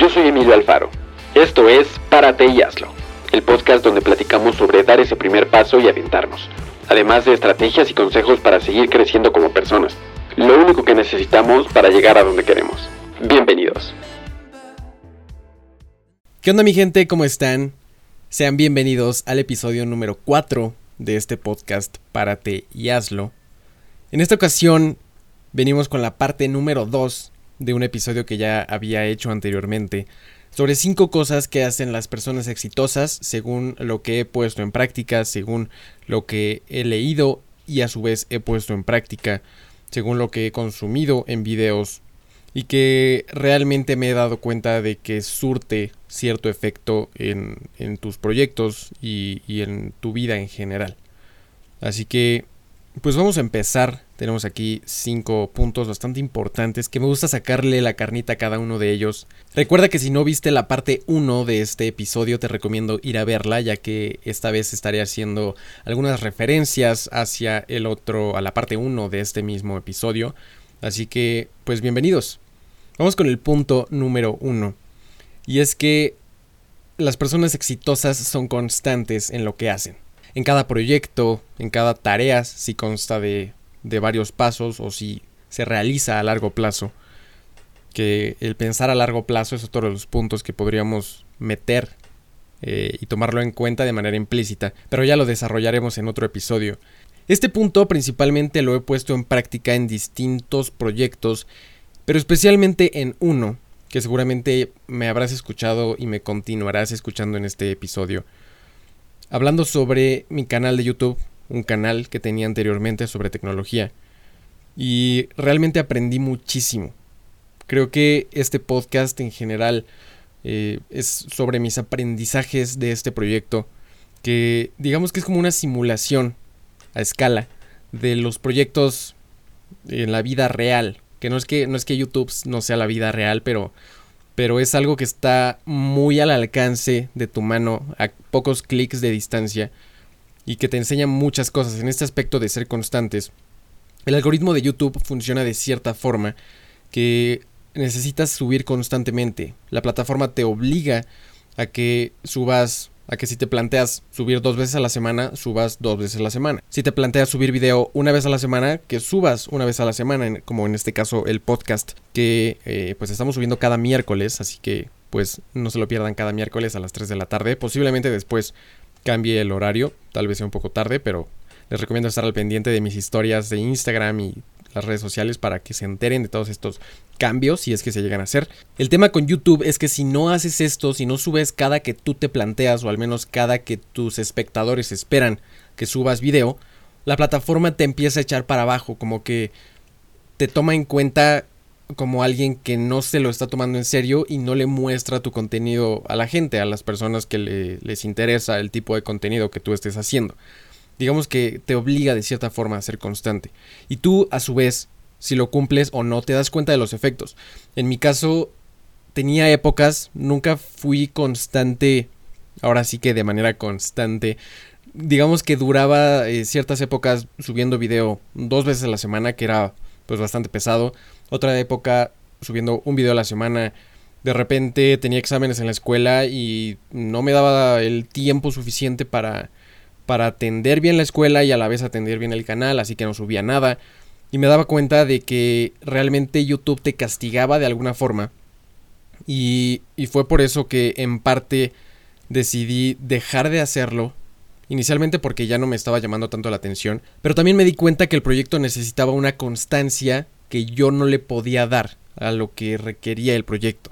Yo soy Emilio Alfaro. Esto es Párate y hazlo, el podcast donde platicamos sobre dar ese primer paso y aventarnos, además de estrategias y consejos para seguir creciendo como personas. Lo único que necesitamos para llegar a donde queremos. Bienvenidos. ¿Qué onda mi gente? ¿Cómo están? Sean bienvenidos al episodio número 4 de este podcast Párate y hazlo. En esta ocasión venimos con la parte número 2 de un episodio que ya había hecho anteriormente sobre cinco cosas que hacen las personas exitosas según lo que he puesto en práctica, según lo que he leído y a su vez he puesto en práctica, según lo que he consumido en videos y que realmente me he dado cuenta de que surte cierto efecto en, en tus proyectos y, y en tu vida en general. Así que, pues vamos a empezar tenemos aquí cinco puntos bastante importantes que me gusta sacarle la carnita a cada uno de ellos. Recuerda que si no viste la parte 1 de este episodio te recomiendo ir a verla ya que esta vez estaré haciendo algunas referencias hacia el otro, a la parte 1 de este mismo episodio. Así que, pues bienvenidos. Vamos con el punto número 1. Y es que las personas exitosas son constantes en lo que hacen. En cada proyecto, en cada tarea, si consta de de varios pasos o si se realiza a largo plazo. Que el pensar a largo plazo es otro de los puntos que podríamos meter eh, y tomarlo en cuenta de manera implícita, pero ya lo desarrollaremos en otro episodio. Este punto principalmente lo he puesto en práctica en distintos proyectos, pero especialmente en uno, que seguramente me habrás escuchado y me continuarás escuchando en este episodio. Hablando sobre mi canal de YouTube, un canal que tenía anteriormente sobre tecnología. Y realmente aprendí muchísimo. Creo que este podcast en general eh, es sobre mis aprendizajes de este proyecto. Que digamos que es como una simulación a escala de los proyectos en la vida real. Que no es que, no es que YouTube no sea la vida real, pero, pero es algo que está muy al alcance de tu mano, a pocos clics de distancia y que te enseña muchas cosas en este aspecto de ser constantes. El algoritmo de YouTube funciona de cierta forma que necesitas subir constantemente. La plataforma te obliga a que subas, a que si te planteas subir dos veces a la semana, subas dos veces a la semana. Si te planteas subir video una vez a la semana, que subas una vez a la semana, como en este caso el podcast, que eh, pues estamos subiendo cada miércoles, así que pues no se lo pierdan cada miércoles a las 3 de la tarde. Posiblemente después cambie el horario, tal vez sea un poco tarde, pero les recomiendo estar al pendiente de mis historias de Instagram y las redes sociales para que se enteren de todos estos cambios si es que se llegan a hacer. El tema con YouTube es que si no haces esto, si no subes cada que tú te planteas o al menos cada que tus espectadores esperan que subas video, la plataforma te empieza a echar para abajo, como que te toma en cuenta como alguien que no se lo está tomando en serio y no le muestra tu contenido a la gente, a las personas que les interesa el tipo de contenido que tú estés haciendo. Digamos que te obliga de cierta forma a ser constante. Y tú, a su vez, si lo cumples o no, te das cuenta de los efectos. En mi caso, tenía épocas, nunca fui constante, ahora sí que de manera constante. Digamos que duraba eh, ciertas épocas subiendo video dos veces a la semana, que era pues bastante pesado otra época subiendo un video a la semana. De repente tenía exámenes en la escuela y no me daba el tiempo suficiente para, para atender bien la escuela y a la vez atender bien el canal, así que no subía nada. Y me daba cuenta de que realmente YouTube te castigaba de alguna forma. Y, y fue por eso que en parte decidí dejar de hacerlo. Inicialmente porque ya no me estaba llamando tanto la atención. Pero también me di cuenta que el proyecto necesitaba una constancia que yo no le podía dar a lo que requería el proyecto.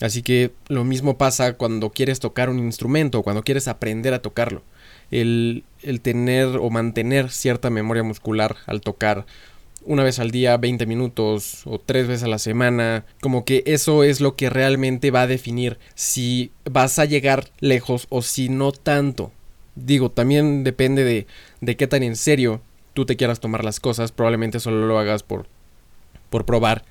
Así que lo mismo pasa cuando quieres tocar un instrumento, cuando quieres aprender a tocarlo. El, el, tener o mantener cierta memoria muscular al tocar una vez al día, 20 minutos o tres veces a la semana, como que eso es lo que realmente va a definir si vas a llegar lejos o si no tanto. Digo, también depende de, de qué tan en serio tú te quieras tomar las cosas, probablemente solo lo hagas por por probar.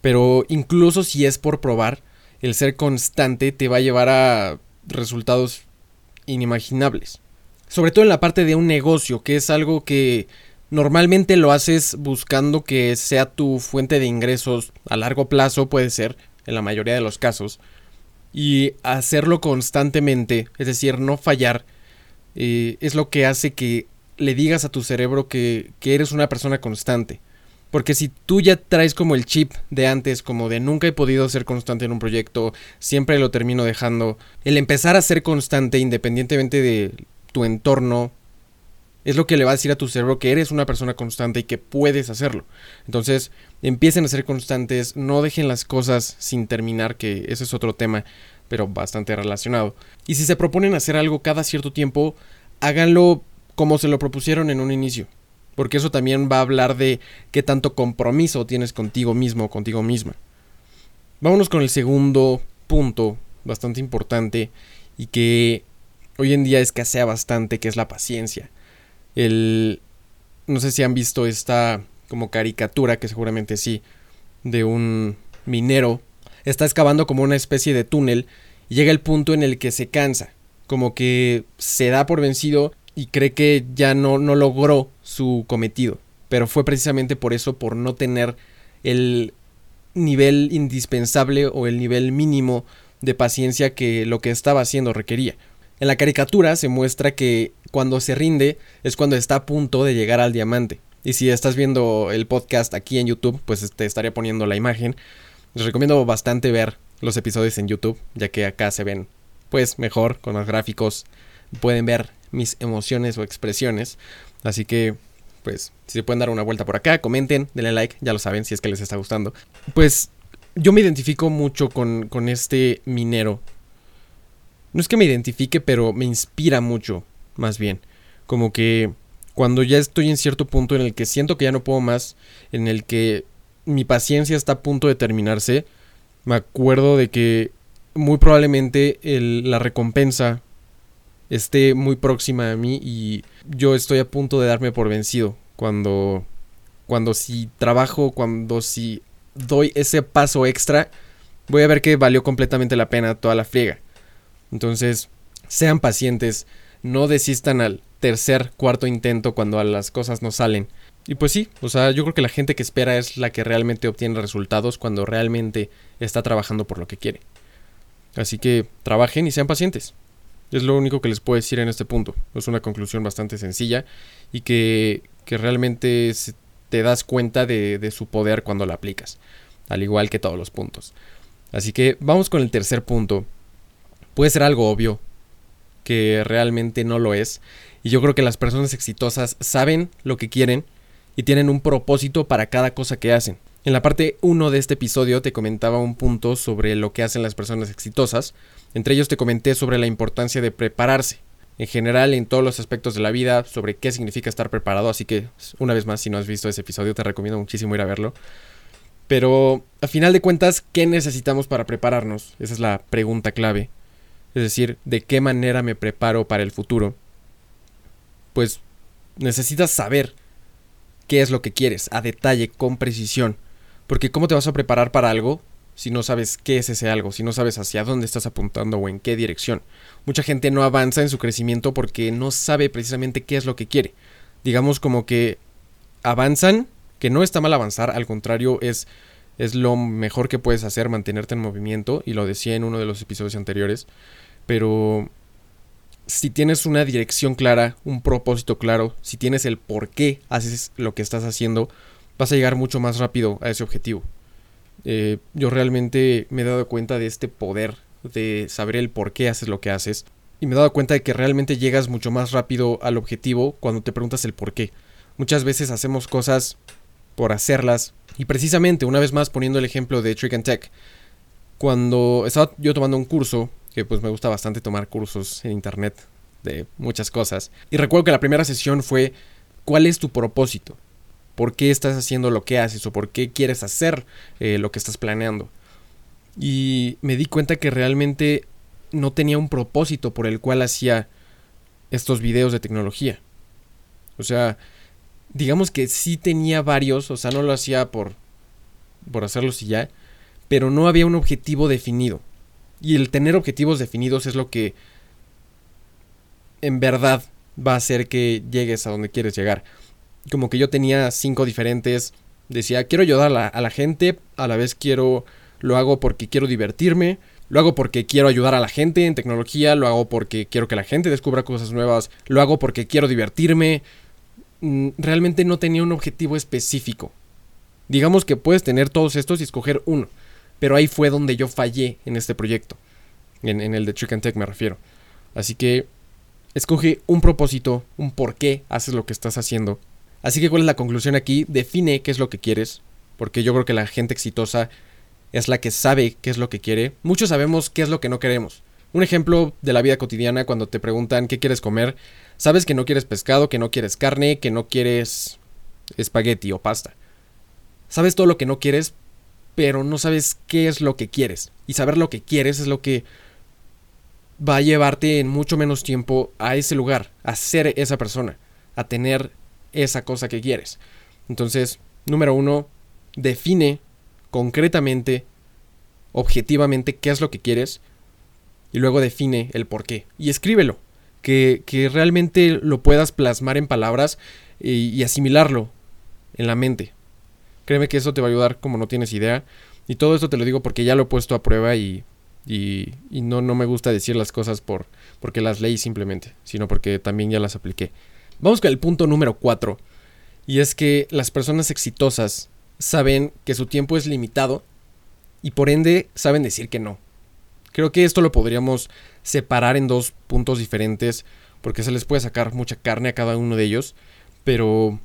Pero incluso si es por probar, el ser constante te va a llevar a resultados inimaginables. Sobre todo en la parte de un negocio, que es algo que normalmente lo haces buscando que sea tu fuente de ingresos a largo plazo, puede ser. en la mayoría de los casos. Y hacerlo constantemente, es decir, no fallar, eh, es lo que hace que le digas a tu cerebro que, que eres una persona constante. Porque si tú ya traes como el chip de antes, como de nunca he podido ser constante en un proyecto, siempre lo termino dejando, el empezar a ser constante independientemente de tu entorno, es lo que le va a decir a tu cerebro que eres una persona constante y que puedes hacerlo. Entonces, empiecen a ser constantes, no dejen las cosas sin terminar, que ese es otro tema, pero bastante relacionado. Y si se proponen hacer algo cada cierto tiempo, háganlo como se lo propusieron en un inicio. Porque eso también va a hablar de qué tanto compromiso tienes contigo mismo o contigo misma. Vámonos con el segundo punto, bastante importante, y que hoy en día escasea bastante, que es la paciencia el... No sé si han visto esta como caricatura, que seguramente sí, de un minero. Está excavando como una especie de túnel y llega el punto en el que se cansa, como que se da por vencido y cree que ya no, no logró su cometido. Pero fue precisamente por eso, por no tener el nivel indispensable o el nivel mínimo de paciencia que lo que estaba haciendo requería. En la caricatura se muestra que cuando se rinde es cuando está a punto de llegar al diamante. Y si estás viendo el podcast aquí en YouTube, pues te estaría poniendo la imagen. Les recomiendo bastante ver los episodios en YouTube, ya que acá se ven pues mejor, con los gráficos. Pueden ver mis emociones o expresiones. Así que, pues, si se pueden dar una vuelta por acá, comenten, denle like, ya lo saben, si es que les está gustando. Pues yo me identifico mucho con, con este minero no es que me identifique, pero me inspira mucho, más bien. Como que cuando ya estoy en cierto punto en el que siento que ya no puedo más, en el que mi paciencia está a punto de terminarse, me acuerdo de que muy probablemente la recompensa esté muy próxima a mí y yo estoy a punto de darme por vencido cuando cuando si trabajo, cuando si doy ese paso extra, voy a ver que valió completamente la pena toda la friega. Entonces, sean pacientes, no desistan al tercer, cuarto intento cuando las cosas no salen. Y pues sí, o sea, yo creo que la gente que espera es la que realmente obtiene resultados cuando realmente está trabajando por lo que quiere. Así que trabajen y sean pacientes. Es lo único que les puedo decir en este punto. Es una conclusión bastante sencilla y que, que realmente te das cuenta de, de su poder cuando la aplicas. Al igual que todos los puntos. Así que vamos con el tercer punto, puede ser algo obvio, que realmente no lo es. Y yo creo que las personas exitosas saben lo que quieren y tienen un propósito para cada cosa que hacen. En la parte 1 de este episodio te comentaba un punto sobre lo que hacen las personas exitosas. Entre ellos te comenté sobre la importancia de prepararse. En general, en todos los aspectos de la vida, sobre qué significa estar preparado. Así que, una vez más, si no has visto ese episodio, te recomiendo muchísimo ir a verlo. Pero, a final de cuentas, ¿qué necesitamos para prepararnos? Esa es la pregunta clave es decir, de qué manera me preparo para el futuro, pues necesitas saber qué es lo que quieres, a detalle, con precisión. Porque ¿cómo te vas a preparar para algo si no sabes qué es ese algo, si no sabes hacia dónde estás apuntando o en qué dirección? Mucha gente no avanza en su crecimiento porque no sabe precisamente qué es lo que quiere. Digamos como que avanzan, que no está mal avanzar, al contrario es es lo mejor que puedes hacer mantenerte en movimiento y lo decía en uno de los episodios anteriores pero si tienes una dirección clara, un propósito claro, si tienes el por qué haces lo que estás haciendo, vas a llegar mucho más rápido a ese objetivo. Eh, yo realmente me he dado cuenta de este poder de saber el por qué haces lo que haces. Y me he dado cuenta de que realmente llegas mucho más rápido al objetivo cuando te preguntas el por qué. Muchas veces hacemos cosas por hacerlas. Y precisamente, una vez más poniendo el ejemplo de Trick and Tech, cuando estaba yo tomando un curso que pues me gusta bastante tomar cursos en internet de muchas cosas. Y recuerdo que la primera sesión fue ¿cuál es tu propósito? ¿Por qué estás haciendo lo que haces o por qué quieres hacer eh, lo que estás planeando? Y me di cuenta que realmente no tenía un propósito por el cual hacía estos videos de tecnología. O sea, digamos que sí tenía varios, o sea, no lo hacía por, por hacerlos y ya, pero no había un objetivo definido. Y el tener objetivos definidos es lo que en verdad va a hacer que llegues a donde quieres llegar. Como que yo tenía cinco diferentes. Decía, quiero ayudar a la, a la gente, a la vez quiero lo hago porque quiero divertirme, lo hago porque quiero ayudar a la gente en tecnología, lo hago porque quiero que la gente descubra cosas nuevas, lo hago porque quiero divertirme. Mm, realmente no tenía un objetivo específico. Digamos que puedes tener todos estos y escoger uno, pero ahí fue donde yo fallé en este proyecto, en, el de Chicken Tech me refiero. Así que escoge un propósito, un por qué haces lo que estás haciendo. Así que cuál es la conclusión aquí, define qué es lo que quieres, porque yo creo que la gente exitosa es la que sabe qué es lo que quiere. Muchos sabemos qué es lo que no queremos. Un ejemplo de la vida cotidiana cuando te preguntan qué quieres comer, sabes que no quieres pescado, que no quieres carne, que no quieres espagueti o pasta. Sabes todo lo que no quieres, pero no sabes qué es lo que quieres. Y saber lo que quieres es lo que va a llevarte en mucho menos tiempo a ese lugar, a ser esa persona, a tener esa cosa que quieres. Entonces, número uno, define concretamente, objetivamente, qué es lo que quieres y luego define el por qué. Y escríbelo, que, realmente lo puedas plasmar en palabras y, asimilarlo en la mente. Créeme que eso te va a ayudar como no tienes idea. Y todo esto te lo digo porque ya lo he puesto a prueba y, y, no, no, me gusta decir las cosas por, porque las leí simplemente, sino porque también ya las apliqué. Vamos con el punto número 4. Y es que las personas exitosas saben que su tiempo es limitado y por ende saben decir que no. Creo que esto lo podríamos separar en dos puntos diferentes porque se les puede sacar mucha carne a cada uno de ellos. Pero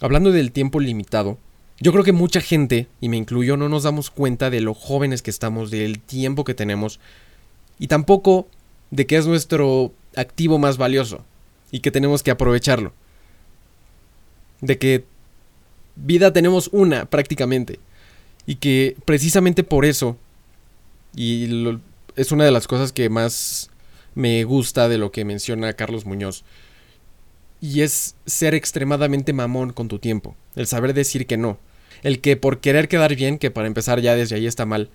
hablando del tiempo limitado, yo creo que mucha gente, y me incluyo, no nos damos cuenta de lo jóvenes que estamos, del tiempo que tenemos y tampoco de que es nuestro activo más valioso y que tenemos que aprovecharlo. De que vida tenemos una prácticamente. Y que precisamente por eso, y es una de las cosas que más me gusta de lo que menciona Carlos Muñoz, y es ser extremadamente mamón con tu tiempo, el saber decir que no, el que por querer quedar bien, que para empezar ya desde ahí está mal,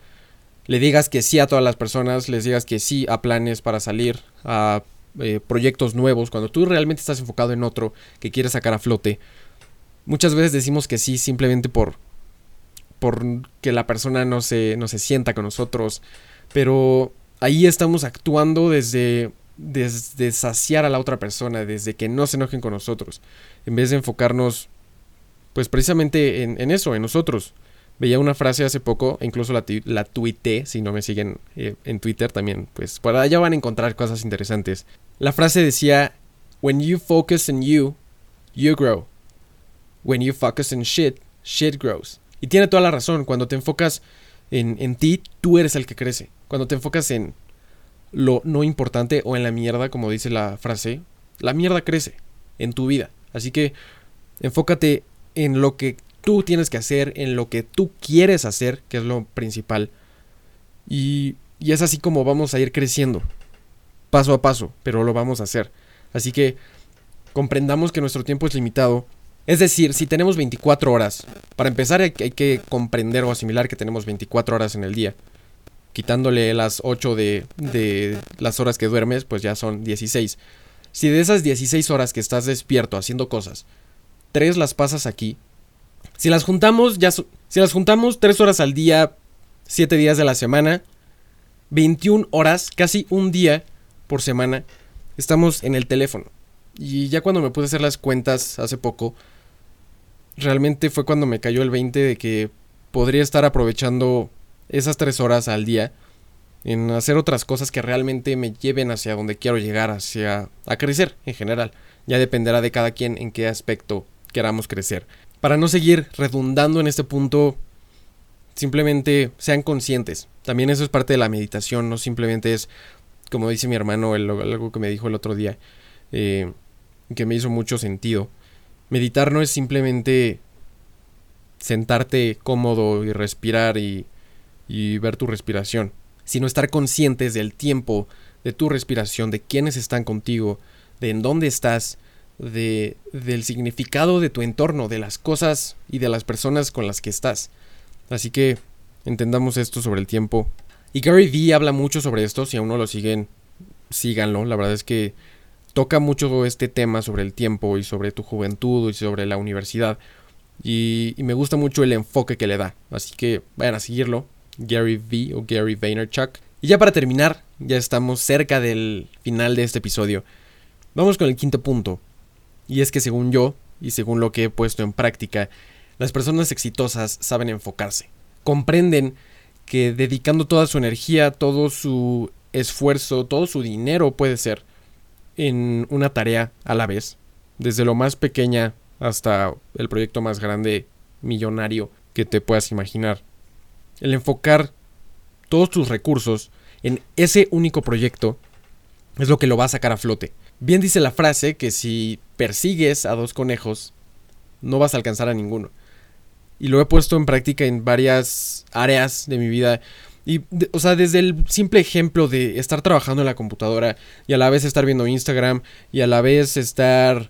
le digas que sí a todas las personas, les digas que sí a planes para salir, a eh, proyectos nuevos, cuando tú realmente estás enfocado en otro que quieres sacar a flote, Muchas veces decimos que sí simplemente por, por que la persona no se, no se sienta con nosotros, pero ahí estamos actuando desde, desde saciar a la otra persona, desde que no se enojen con nosotros, en vez de enfocarnos pues precisamente en, eso, en nosotros. Veía una frase hace poco, incluso la, la tuité, si no me siguen eh, en Twitter también, pues por allá van a encontrar cosas interesantes. La frase decía, When you focus on you, you grow. When you focus on shit, shit grows. Y tiene toda la razón. Cuando te enfocas en, en ti, tú eres el que crece. Cuando te enfocas en lo no importante o en la mierda, como dice la frase, la mierda crece en tu vida. Así que enfócate en lo que tú tienes que hacer, en lo que tú quieres hacer, que es lo principal. Y, es así como vamos a ir creciendo, paso a paso, pero lo vamos a hacer. Así que comprendamos que nuestro tiempo es limitado es decir, si tenemos 24 horas, para empezar hay que comprender o asimilar que tenemos 24 horas en el día. Quitándole las 8 de, de las horas que duermes, pues ya son 16. Si de esas 16 horas que estás despierto haciendo cosas, 3 las pasas aquí, si las juntamos, ya si las juntamos 3 horas al día, 7 días de la semana, 21 horas, casi un día por semana, estamos en el teléfono. Y ya cuando me puse a hacer las cuentas hace poco, realmente fue cuando me cayó el 20 de que podría estar aprovechando esas tres horas al día en hacer otras cosas que realmente me lleven hacia donde quiero llegar, hacia a crecer en general. Ya dependerá de cada quien en qué aspecto queramos crecer. Para no seguir redundando en este punto, simplemente sean conscientes. También eso es parte de la meditación, no simplemente es, como dice mi hermano, algo que me dijo el otro día, eh, que me hizo mucho sentido Meditar no es simplemente sentarte cómodo y respirar y, ver tu respiración, sino estar conscientes del tiempo, de tu respiración, de quiénes están contigo, de en dónde estás, de, del significado de tu entorno, de las cosas y de las personas con las que estás. Así que entendamos esto sobre el tiempo. Y Gary Vee habla mucho sobre esto, si aún no lo siguen, síganlo, la verdad es que toca mucho este tema sobre el tiempo y sobre tu juventud y sobre la universidad. Y, me gusta mucho el enfoque que le da. Así que vayan a seguirlo. Gary V o Gary Vaynerchuk. Y ya para terminar, ya estamos cerca del final de este episodio. Vamos con el quinto punto. Y es que según yo, y según lo que he puesto en práctica, las personas exitosas saben enfocarse. Comprenden que dedicando toda su energía, todo su esfuerzo, todo su dinero puede ser en una tarea a la vez, desde lo más pequeña hasta el proyecto más grande, millonario que te puedas imaginar. El enfocar todos tus recursos en ese único proyecto es lo que lo va a sacar a flote. Bien dice la frase que si persigues a dos conejos, no vas a alcanzar a ninguno. Y lo he puesto en práctica en varias áreas de mi vida. Y, o sea, desde el simple ejemplo de estar trabajando en la computadora y a la vez estar viendo Instagram y a la vez estar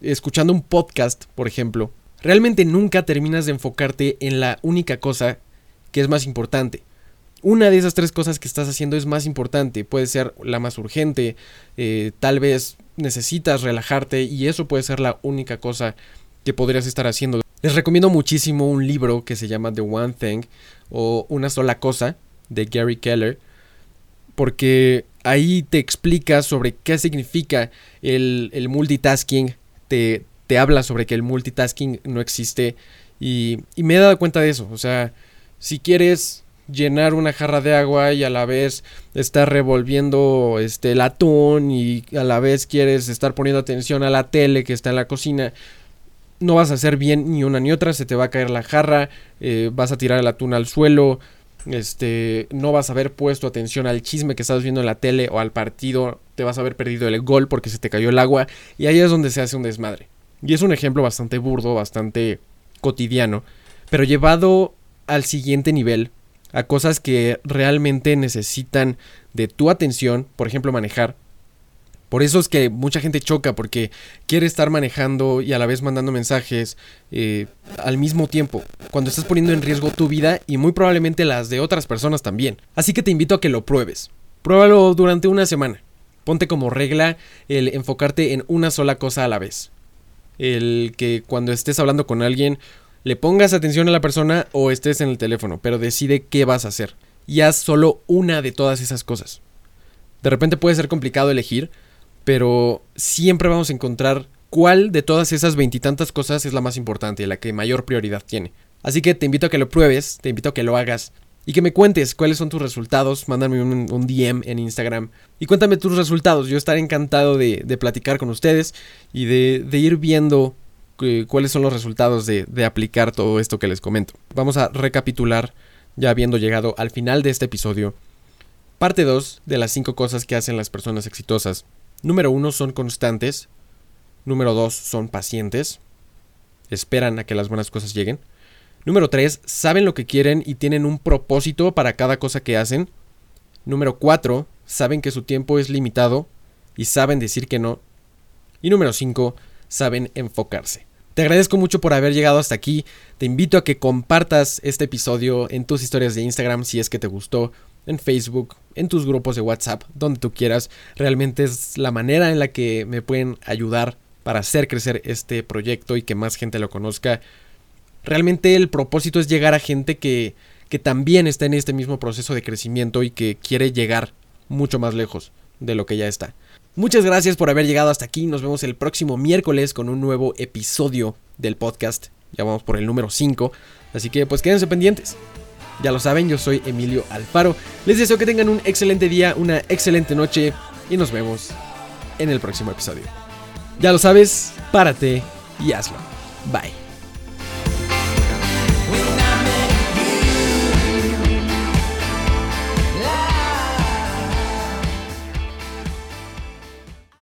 escuchando un podcast, por ejemplo, realmente nunca terminas de enfocarte en la única cosa que es más importante. Una de esas tres cosas que estás haciendo es más importante, puede ser la más urgente, eh, tal vez necesitas relajarte y eso puede ser la única cosa que podrías estar haciendo. Les recomiendo muchísimo un libro que se llama The One Thing o Una sola cosa de Gary Keller porque ahí te explica sobre qué significa el, el multitasking, te, te, habla sobre que el multitasking no existe y, y me he dado cuenta de eso, o sea, si quieres llenar una jarra de agua y a la vez estar revolviendo este el atún y a la vez quieres estar poniendo atención a la tele que está en la cocina no vas a hacer bien ni una ni otra se te va a caer la jarra eh, vas a tirar el atún al suelo este no vas a haber puesto atención al chisme que estás viendo en la tele o al partido te vas a haber perdido el gol porque se te cayó el agua y ahí es donde se hace un desmadre. Y es un ejemplo bastante burdo bastante cotidiano pero llevado al siguiente nivel a cosas que realmente necesitan de tu atención, por ejemplo manejar. Por eso es que mucha gente choca porque quiere estar manejando y a la vez mandando mensajes eh, al mismo tiempo, cuando estás poniendo en riesgo tu vida y muy probablemente las de otras personas también. Así que te invito a que lo pruebes. Pruébalo durante una semana. Ponte como regla el enfocarte en una sola cosa a la vez. El que cuando estés hablando con alguien le pongas atención a la persona o estés en el teléfono, pero decide qué vas a hacer. Y haz solo una de todas esas cosas. De repente puede ser complicado elegir, pero siempre vamos a encontrar cuál de todas esas veintitantas cosas es la más importante la que mayor prioridad tiene. Así que te invito a que lo pruebes, te invito a que lo hagas y que me cuentes cuáles son tus resultados. Mándame un, DM en Instagram y cuéntame tus resultados. Yo estaré encantado de, platicar con ustedes y de, de ir viendo cuáles son los resultados de, de aplicar todo esto que les comento. Vamos a recapitular, ya habiendo llegado al final de este episodio. Parte 2 de las 5 cosas que hacen las personas exitosas. Número 1 son constantes. Número 2 son pacientes. Esperan a que las buenas cosas lleguen. Número 3 saben lo que quieren y tienen un propósito para cada cosa que hacen. Número 4 saben que su tiempo es limitado y saben decir que no. Y número 5 saben enfocarse. Te agradezco mucho por haber llegado hasta aquí. Te invito a que compartas este episodio en tus historias de Instagram si es que te gustó, en Facebook, en tus grupos de WhatsApp, donde tú quieras. Realmente es la manera en la que me pueden ayudar para hacer crecer este proyecto y que más gente lo conozca. Realmente el propósito es llegar a gente que, que también está en este mismo proceso de crecimiento y que quiere llegar mucho más lejos de lo que ya está. Muchas gracias por haber llegado hasta aquí. Nos vemos el próximo miércoles con un nuevo episodio del podcast. Ya vamos por el número 5. Así que pues quédense pendientes. Ya lo saben, yo soy Emilio Alfaro. Les deseo que tengan un excelente día, una excelente noche y nos vemos en el próximo episodio. Ya lo sabes, párate y hazlo. Bye.